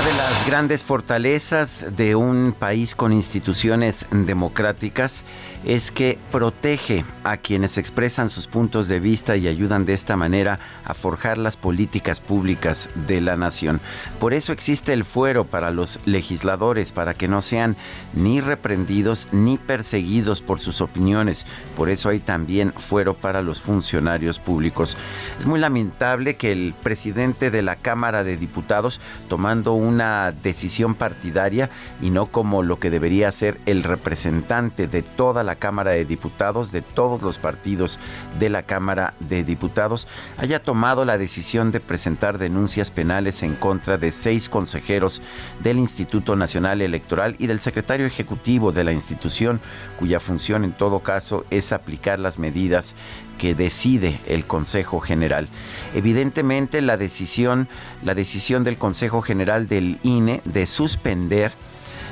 Una de las grandes fortalezas de un país con instituciones democráticas es que protege a quienes expresan sus puntos de vista y ayudan de esta manera a forjar las políticas públicas de la nación. Por eso existe el fuero para los legisladores, para que no sean ni reprendidos ni perseguidos por sus opiniones. Por eso hay también fuero para los funcionarios públicos. Es muy lamentable que el presidente de la Cámara de Diputados, tomando una decisión partidaria y no como lo que debería ser el representante de toda la Cámara de Diputados, de todos los partidos de la Cámara de Diputados, haya tomado la decisión de presentar denuncias penales en contra de seis consejeros del Instituto Nacional Electoral y del secretario ejecutivo de la institución, cuya función en todo caso es aplicar las medidas que decide el Consejo General. Evidentemente la decisión, la decisión del Consejo General del INE de suspender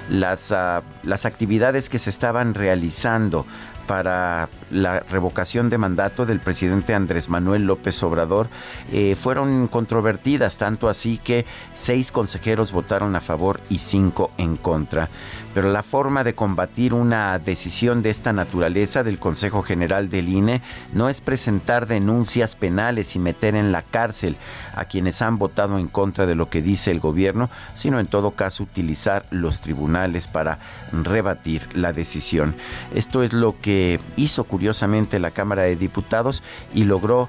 las, uh, las actividades que se estaban realizando para la revocación de mandato del presidente Andrés Manuel López Obrador eh, fueron controvertidas, tanto así que seis consejeros votaron a favor y cinco en contra. Pero la forma de combatir una decisión de esta naturaleza del Consejo General del INE no es presentar denuncias penales y meter en la cárcel a quienes han votado en contra de lo que dice el gobierno, sino en todo caso utilizar los tribunales para rebatir la decisión. Esto es lo que hizo curiosamente la Cámara de Diputados y logró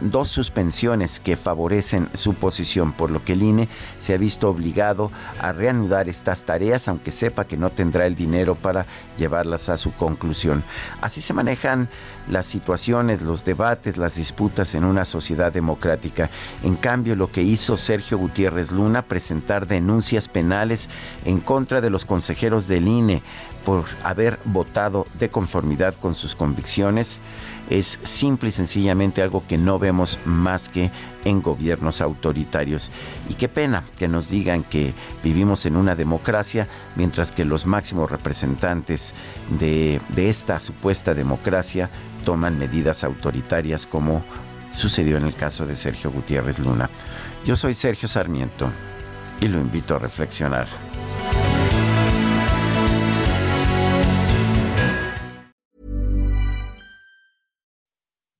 dos suspensiones que favorecen su posición, por lo que el INE se ha visto obligado a reanudar estas tareas, aunque sepa que no tendrá el dinero para llevarlas a su conclusión. Así se manejan las situaciones, los debates, las disputas en una sociedad democrática. En cambio, lo que hizo Sergio Gutiérrez Luna, presentar denuncias penales en contra de los consejeros del INE por haber votado de conformidad con sus convicciones, es simple y sencillamente algo que no vemos más que en gobiernos autoritarios. Y qué pena que nos digan que vivimos en una democracia mientras que los máximos representantes de, esta supuesta democracia toman medidas autoritarias como sucedió en el caso de Sergio Gutiérrez Luna. Yo soy Sergio Sarmiento y lo invito a reflexionar.